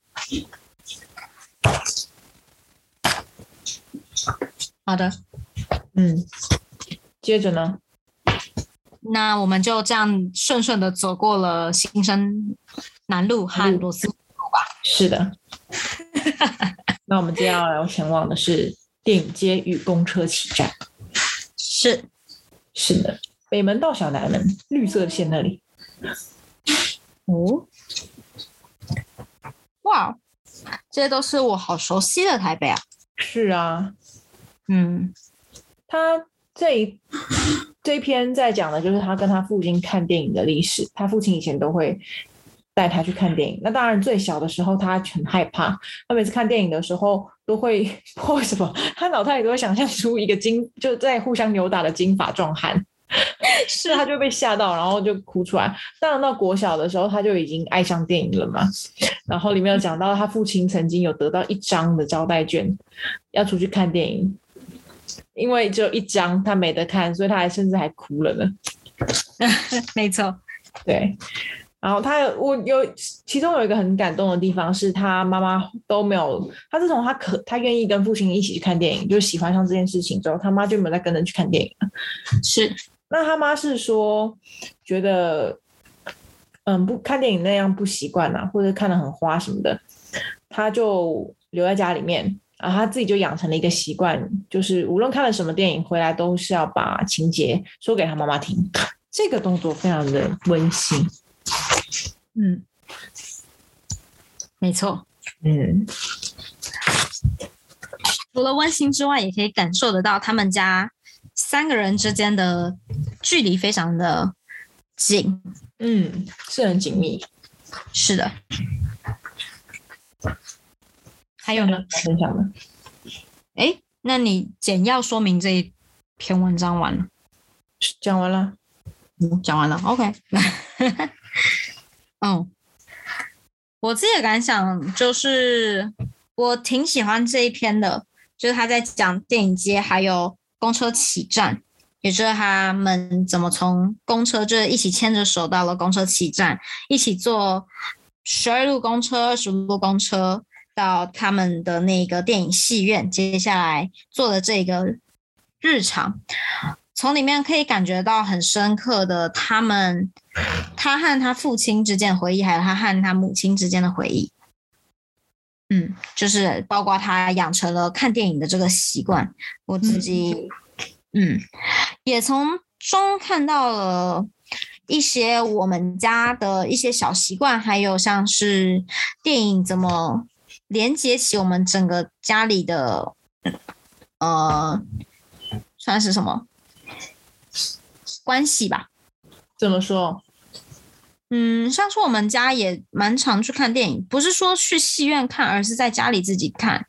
好的，嗯，接着呢，那我们就这样顺顺的走过了新生南路和罗斯。是的。那我们接下来要前往的是电影街与公车起站。是，是的，北门到小南门，绿色线那里。哦，哇，这些都是我好熟悉的台北啊。是啊，嗯，它这一这一篇在讲的就是他跟他父亲看电影的历史。他父亲以前都会带他去看电影。那当然，最小的时候他很害怕，他每次看电影的时候都会 不知道为什么，他脑袋里都会想象出一个金就在互相扭打的金发壮汉。是，他就被吓到，然后就哭出来。当然，到国小的时候，他就已经爱上电影了嘛。然后里面有讲到，他父亲曾经有得到一张的招待券，要出去看电影，因为只有一张，他没得看，所以他还甚至还哭了呢。没错，对，然后他有我有其中有一个很感动的地方是他妈妈都没有，他自从他可他愿意跟父亲一起去看电影，就喜欢上这件事情之后，他妈就没有再跟着去看电影了。是，那他妈是说觉得，嗯，不看电影那样不习惯啊，或者看得很花什么的，他就留在家里面。然后他自己就养成了一个习惯，就是无论看了什么电影回来，都是要把情节说给他妈妈听。这个动作非常的温馨。嗯，没错。嗯，除了温馨之外，也可以感受得到他们家三个人之间的距离非常的近。嗯，是很紧密。是的。还有呢？分享的，哎，那你简要说明这一篇文章完了？讲完了。嗯讲完了，OK。嗯，我自己的感想就是，我挺喜欢这一篇的，就是他在讲电影街还有公车起站，也就是他们怎么从公车就是一起牵着手到了公车起站，一起坐十二路公车、二十路公车到他们的那个电影戏院，接下来做的这个日常。从里面可以感觉到很深刻的，他们他和他父亲之间的回忆，还有他和他母亲之间的回忆。嗯，就是包括他养成了看电影的这个习惯。我自己，嗯，也从中看到了一些我们家的一些小习惯，还有像是电影怎么连接起我们整个家里的，呃，算是什么？关系吧，怎么说？嗯，像是我们家也蛮常去看电影，不是说去戏院看，而是在家里自己看。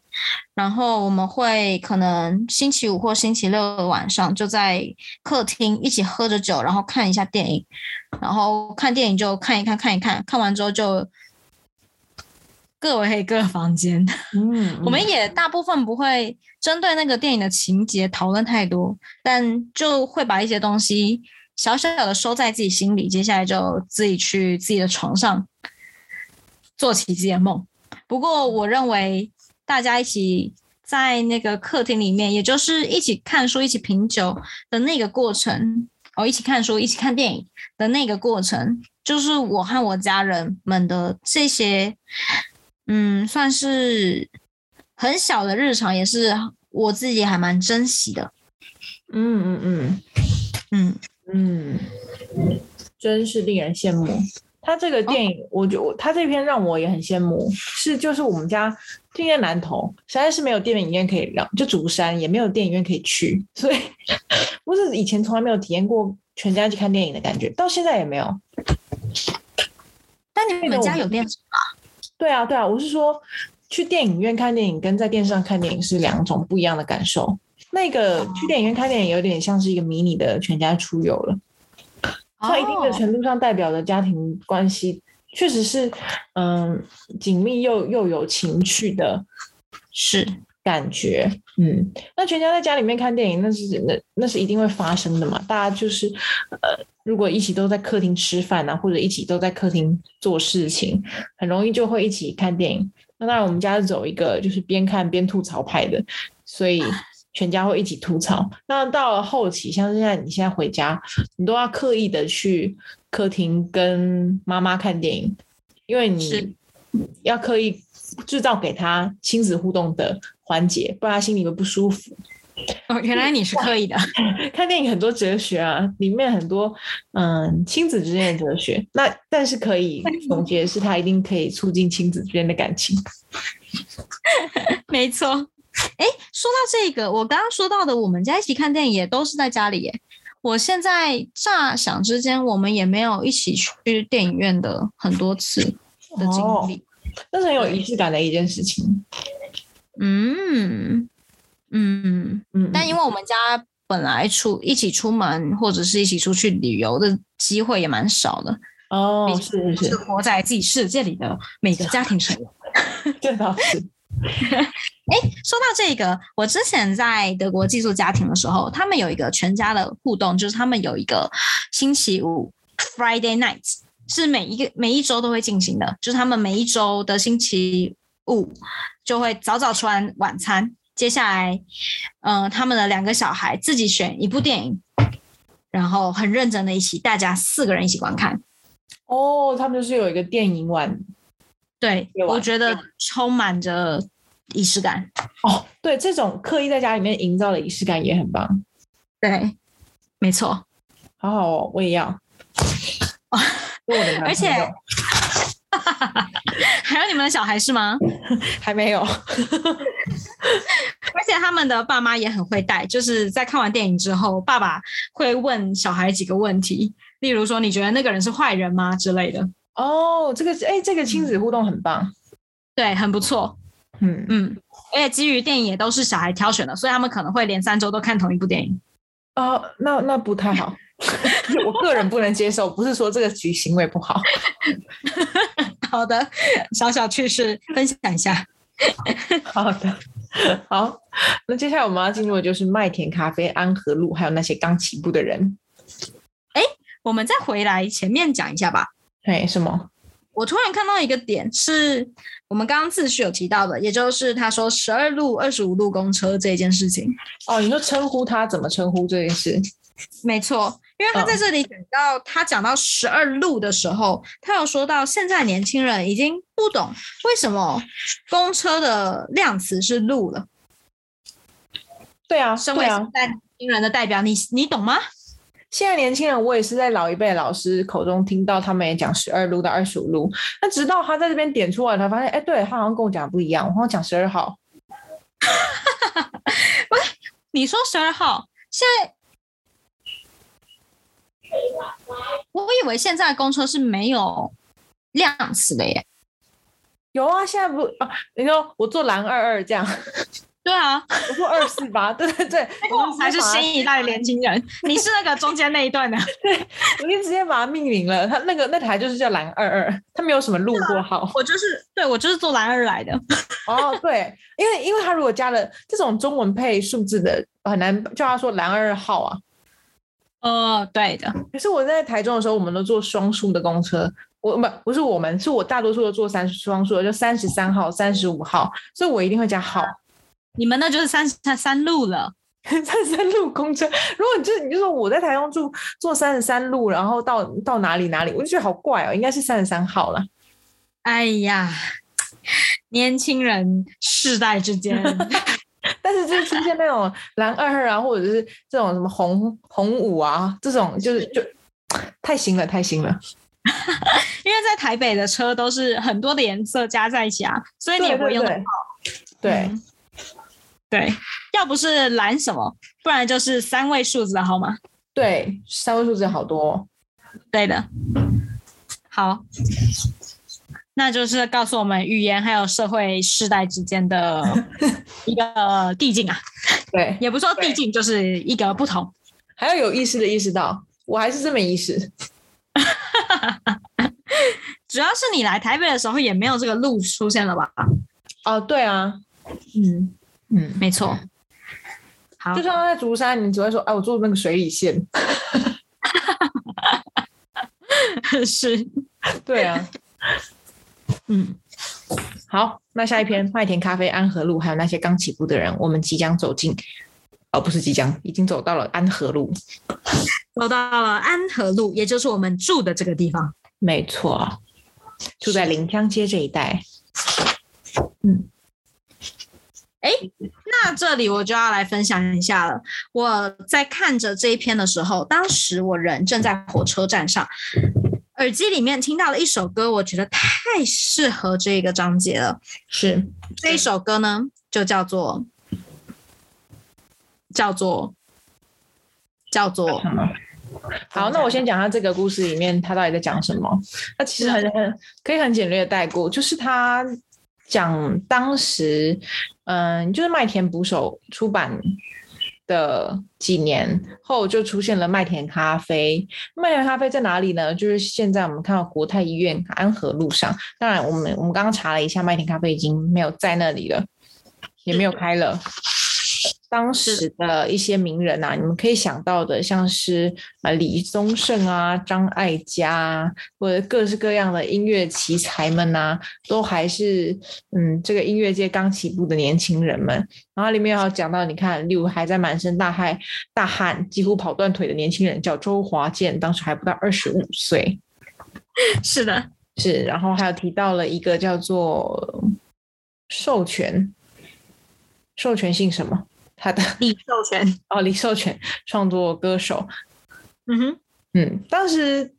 然后我们会可能星期五或星期六的晚上就在客厅一起喝着酒，然后看一下电影。然后看电影就看一看，看一看，看完之后就各回各房间。嗯，我们也大部分不会。针对那个电影的情节讨论太多，但就会把一些东西小小的收在自己心里，接下来就自己去自己的床上做起自己的梦。不过，我认为大家一起在那个客厅里面，也就是一起看书、一起品酒的那个过程，哦，一起看书、一起看电影的那个过程，就是我和我家人们的这些，嗯，算是。很小的日常也是我自己还蛮珍惜的，嗯嗯嗯嗯嗯，真是令人羡慕。他这个电影，我就他这篇让我也很羡慕。是就是我们家就在南头，实在是没有电影院可以让，就竹山也没有电影院可以去，所以我是以前从来没有体验过全家去看电影的感觉，到现在也没有。但你们家有电视吗？对啊对啊，我是说。去电影院看电影跟在电视上看电影是两种不一样的感受。那个去电影院看电影有点像是一个迷你的全家出游了，在一定的程度上代表着家庭关系，确实是嗯紧密又又有情趣的，是感觉。嗯，那全家在家里面看电影，那是那那是一定会发生的嘛？大家就是呃，如果一起都在客厅吃饭啊，或者一起都在客厅做事情，很容易就会一起看电影。那当然，我们家是走一个就是边看边吐槽派的，所以全家会一起吐槽。那到了后期，像现在你现在回家，你都要刻意的去客厅跟妈妈看电影，因为你要刻意制造给他亲子互动的环节，不然他心里会不舒服。哦，原来你是刻意的。看电影很多哲学啊，里面很多嗯亲子之间的哲学。那但是可以总结是，他一定可以促进亲子之间的感情。没错。哎，说到这个，我刚刚说到的，我们家一起看电影也都是在家里耶。我现在乍想之间，我们也没有一起去电影院的很多次的经历。那是很有仪式感的一件事情。嗯。嗯嗯，但因为我们家本来出一起出门或者是一起出去旅游的机会也蛮少的哦，是是是，活在自己世界里的每个家庭成员，这倒是。哎，说到这个，我之前在德国寄宿家庭的时候，他们有一个全家的互动，就是他们有一个星期五 Friday night，是每一个每一周都会进行的，就是他们每一周的星期五就会早早吃完晚餐。接下来，嗯，他们的两个小孩自己选一部电影，然后很认真的一起，大家四个人一起观看。哦，他们就是有一个电影晚，对，我觉得充满着仪式感。哦，对，这种刻意在家里面营造的仪式感也很棒。对，没错，好好哦，我也要。而且。还有你们的小孩是吗？还没有，而且他们的爸妈也很会带，就是在看完电影之后，爸爸会问小孩几个问题，例如说你觉得那个人是坏人吗之类的。哦，这个哎，这个亲子互动很棒，对，很不错。嗯嗯，而且基于电影也都是小孩挑选的，所以他们可能会连三周都看同一部电影。哦，那那不太好。我个人不能接受，不是说这个局行为不好。好的，小小趣事分享一下。好的，好，那接下来我们要进入的就是麦田咖啡、安和路，还有那些刚起步的人。哎我们再回来前面讲一下吧。哎，什么？我突然看到一个点，是我们刚刚次序有提到的，也就是他说十二路、二十五路公车这件事情。哦，你说称呼他怎么称呼这件事？没错，因为他在这里讲到他讲到十二路的时候，他有说到现在年轻人已经不懂为什么公车的量词是路了。对啊，身为在年轻人的代表，你你懂吗？现在年轻人，我也是在老一辈老师口中听到他们也讲十二路到二十五路，那直到他在这边点出来，才发现，哎，对他好像跟我讲的不一样，我好像讲十二号。喂你说十二号，现在我以为现在公车是没有量词的耶。有啊，现在不啊，你说我坐蓝二二这样，对啊，我坐二四八，对 对对，我就直接还是新一代的年轻人，你是那个中间那一段的。对我就直接把它命名了，它那个那台就是叫蓝二二，它没有什么路过号。我就是对我就是坐蓝二来的。哦，对，因为因为它如果加了这种中文配数字的，很难叫他说蓝二二号啊。哦，对的，可是我在台中的时候，我们都坐双数的公车，我不不是我们，是我大多数都坐三双数的，就三十三号、三十五号，所以我一定会加号。你们那就是三三三路了。三十三路公车，如果你就你就说我在台中住坐三十三路，然后到到哪里哪里，我就觉得好怪哦，应该是三十三号了。哎呀，年轻人世代之间，但是就是出现那种蓝二二啊，或者是这种什么红红五啊，这种就是就 太新了，太新了。因为在台北的车都是很多的颜色加在一起啊，所以你也不会用到。对对嗯对，要不是蓝什么，不然就是三位数字的号码。对，三位数字好多、哦。对的，好，那就是告诉我们语言还有社会世代之间的 一个递进啊，对，也不是说递进，就是一个不同。还要有意识的意识到，我还是这么意识。主要是你来台北的时候也没有这个路出现了吧？哦，对啊，嗯，嗯，没错。好，就像在竹山，你只会说，哎，我住那个水里线。是，对啊，嗯，好，那下一篇麦田咖啡安和路，还有那些刚起步的人，我们即将走进，哦，不是即将，已经走到了安和路。走到了安和路，也就是我们住的这个地方。没错，住在临江街这一带。那这里我就要来分享一下了。我在看着这一篇的时候，当时我人正在火车站上，耳机里面听到了一首歌，我觉得太适合这个章节了。是，这一首歌呢，就叫做叫做叫做好，那我先讲下这个故事里面他到底在讲什么。那其实很很可以很简略的带过，就是他讲当时，嗯，就是麦田捕手出版的几年后，就出现了麦田咖啡。麦田咖啡在哪里呢？就是现在我们看到国泰医院安和路上。当然，我们我们刚刚查了一下，麦田咖啡已经没有在那里了，也没有开了。当时的一些名人啊，你们可以想到的，像是呃李宗盛啊、张艾嘉啊，或者各式各样的音乐奇才们呐、都还是嗯这个音乐界刚起步的年轻人们。然后里面还有讲到，你看，例如还在满身大汗、大汗、几乎跑断腿的年轻人叫周华健，当时还不到二十五岁。是的，是，然后还有提到了一个叫做授权，授权姓什么？他的李寿全，哦，李寿全创作歌手，嗯哼，嗯，当时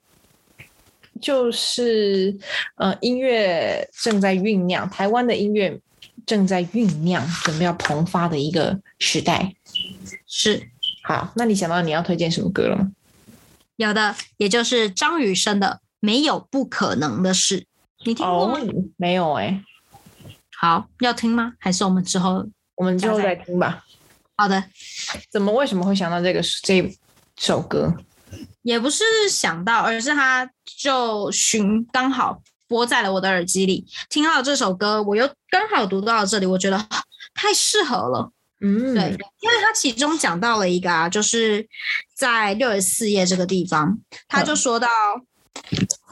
就是呃，音乐正在酝酿，台湾的音乐正在酝酿，准备要蓬发的一个时代。是好，那你想到你要推荐什么歌了吗？有的，也就是张雨生的《没有不可能的事》，你听过吗？哦，没有哎、好，要听吗？还是我们之后？我们之后再听吧。好的，怎么为什么会想到这个这首歌？也不是想到，而是他就寻刚好播在了我的耳机里，听到这首歌，我又刚好读到了这里，我觉得太适合了。嗯，对，因为他其中讲到了一个啊，就是在六十四页这个地方，他就说到，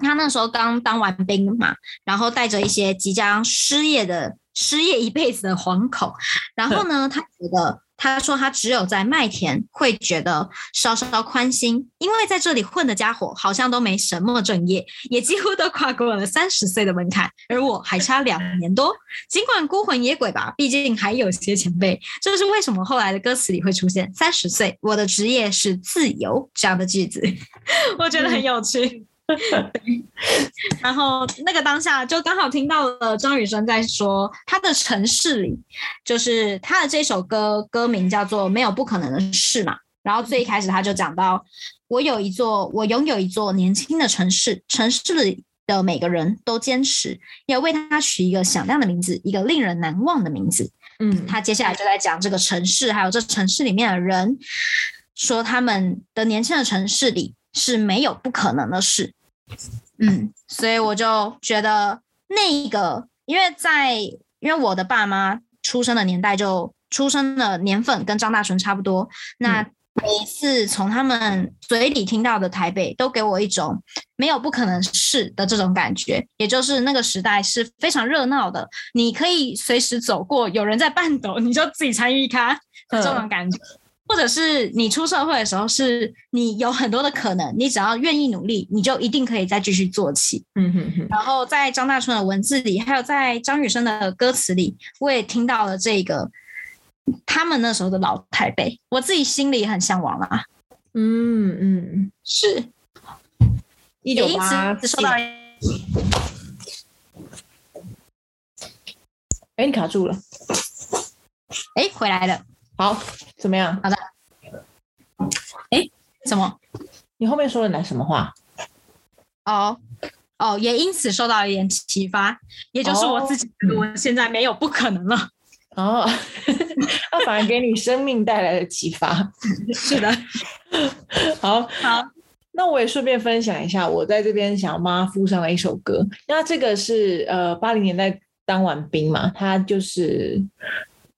他那时候刚当完兵嘛，然后带着一些即将失业的、失业一辈子的惶恐，然后呢，他觉得。他说：“他只有在麦田会觉得稍稍宽心，因为在这里混的家伙好像都没什么正业，也几乎都跨过了三十岁的门槛，而我还差两年多。尽管孤魂野鬼吧，毕竟还有些前辈。这是为什么后来的歌词里会出现‘三十岁，我的职业是自由’这样的句子？我觉得很有趣。” 然后那个当下就刚好听到了张雨生在说他的城市里，就是他的这首歌歌名叫做《没有不可能的事》嘛。然后最一开始他就讲到，我有一座，我拥有一座年轻的城市，城市里的每个人都坚持要为他取一个响亮的名字，一个令人难忘的名字。嗯，他接下来就在讲这个城市，还有这城市里面的人，说他们的年轻的城市里是没有不可能的事。嗯，所以我就觉得那个，因为在因为我的爸妈出生的年代就出生的年份跟张大春差不多，那每一次从他们嘴里听到的台北，都给我一种没有不可能事的这种感觉，也就是那个时代是非常热闹的，你可以随时走过，有人在绊斗，你就自己参与他的这种感觉。或者是你出社会的时候，是你有很多的可能，你只要愿意努力，你就一定可以再继续做起。嗯哼哼。然后在张大春的文字里，还有在张雨生的歌词里，我也听到了这个他们那时候的老台北，我自己心里很向往啊。嗯嗯，是。一九八收到。哎，你卡住了。哎，回来了。好，怎么样？好的。哎，什么？你后面说了哪什么话？哦哦，也因此受到一点启发，也就是我自己，我现在没有不可能了。哦，那反而给你生命带来了启发。是的。好好，那我也顺便分享一下，我在这边想要帮他附上了一首歌。那这个是呃八零年代当完兵嘛，他就是。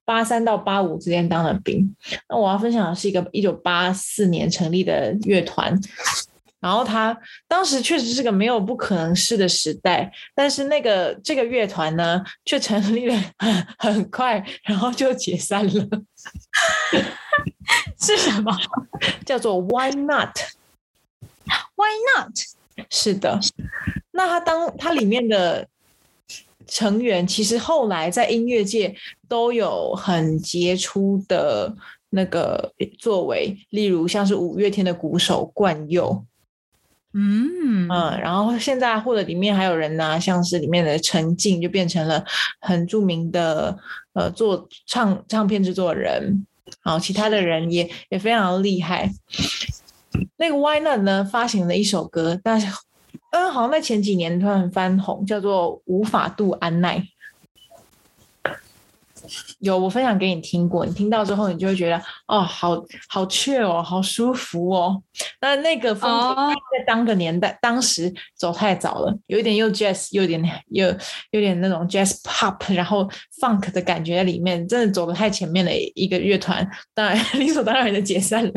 八三到八五之间当了兵，那我要分享的是一个一九八四年成立的乐团，然后他当时确实是个没有不可能事的时代，但是那个这个乐团呢却成立了很很快，然后就解散了。是什么？叫做 Why Not？Why Not？是的，那他当他里面的。成员其实后来在音乐界都有很杰出的那个作为，例如像是五月天的鼓手冠佑，嗯嗯，然后现在或者里面还有人呢，像是里面的陈静就变成了很著名的呃做唱唱片制作人，然后其他的人也也非常厉害。那个 Why Not 呢发行了一首歌，但是。嗯，好像在前几年突然翻红，叫做《无法度安奈》。有我分享给你听过，你听到之后，你就会觉得哦，好好雀哦，好舒服哦。那那个风在当个年代，当时走太早了，有一点又 jazz，有点又有点那种 jazz pop，然后 funk 的感觉在里面，真的走的太前面的一个乐团，当然 理所当然的解散了。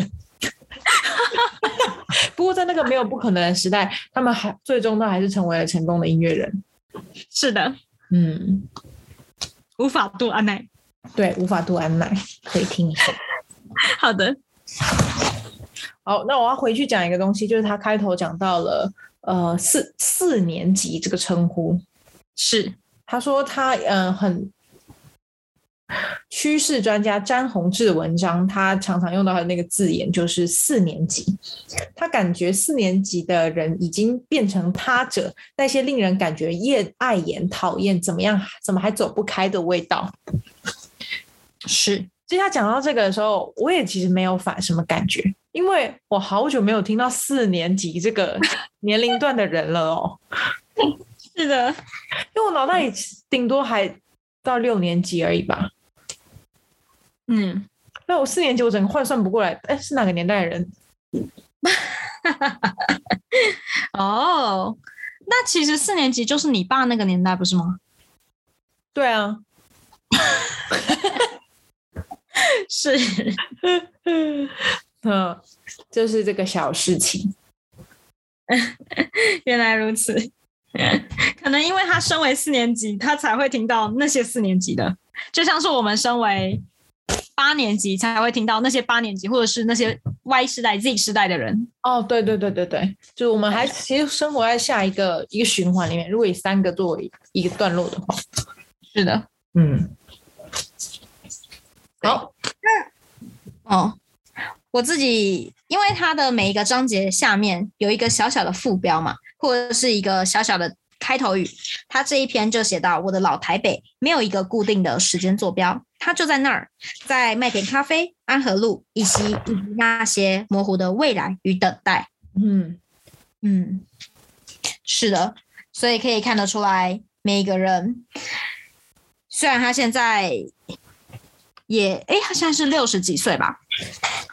不过在那个没有不可能的时代，他们还最终都还是成为了成功的音乐人。是的，嗯，无法度安奈，对，无法度安奈，可以听一下。好的，好，那我要回去讲一个东西，就是他开头讲到了呃四四年级这个称呼，是他说他嗯很。趋势专家詹宏志的文章，他常常用到的那个字眼就是四年级。他感觉四年级的人已经变成他者，那些令人感觉厌、碍眼、讨厌，怎么样，怎么还走不开的味道。是，其实他讲到这个的时候，我也其实没有反什么感觉，因为我好久没有听到四年级这个年龄段的人了哦。是的，因为我脑袋里顶多还到六年级而已吧。嗯，那我四年级我整个换算不过来，哎，是哪个年代的人？哦，那其实四年级就是你爸那个年代，不是吗？对啊，是，嗯，就是这个小事情。原来如此。可能因为他身为四年级，他才会听到那些四年级的，就像是我们身为八年级才会听到那些八年级，或者是那些 Y 时代、Z 时代的人。哦，对对对对对，就我们还其实生活在下一个一个循环里面。如果以三个作为一个段落的话，是的，嗯，好，哦，我自己因为它的每一个章节下面有一个小小的副标嘛，或者是一个小小的开头语，它这一篇就写到我的老台北没有一个固定的时间坐标，它就在那儿，在麦田咖啡、安和路以及以及那些模糊的未来与等待。嗯嗯，是的，所以可以看得出来，每一个人，虽然他现在也，哎，他现在是六十几岁吧。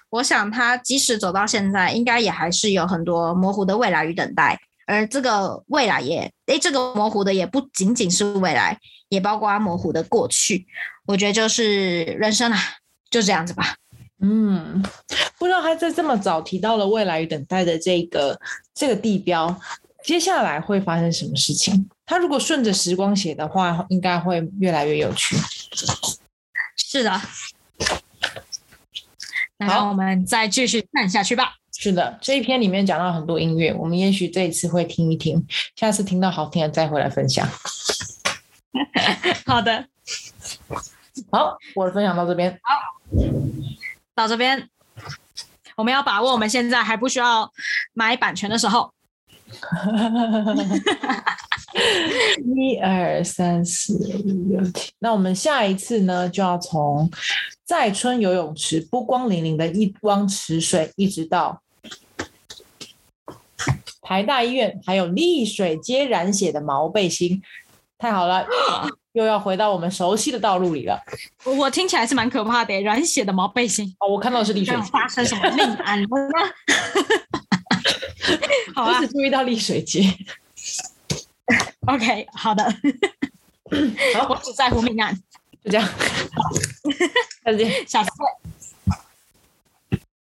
我想他即使走到现在，应该也还是有很多模糊的未来与等待，而这个未来也，诶，这个模糊的也不仅仅是未来，也包括模糊的过去。我觉得就是人生啊，就这样子吧。嗯，不知道他在这么早提到了未来与等待的这个这个地标，接下来会发生什么事情？他如果顺着时光写的话，应该会越来越有趣。是的，那让我们再继续看下去吧。是的，这一篇里面讲到很多音乐，我们也许这一次会听一听，下次听到好听的再回来分享。好的，好，我的分享到这边。好到这边，我们要把握我们现在还不需要买版权的时候。一二三四五六七，那我们下一次呢，就要从在春游泳池波光粼粼的一汪池水，一直到台大医院，还有丽水街染血的毛背心，太好了，又要回到我们熟悉的道路里了。我我听起来是蛮可怕的，染血的毛背心，哦，我看到的是丽水街，发生什么命案了吗？好啊我只注意到丽水街。，OK，好的，好我只在乎命案，就这样，再见。下次见。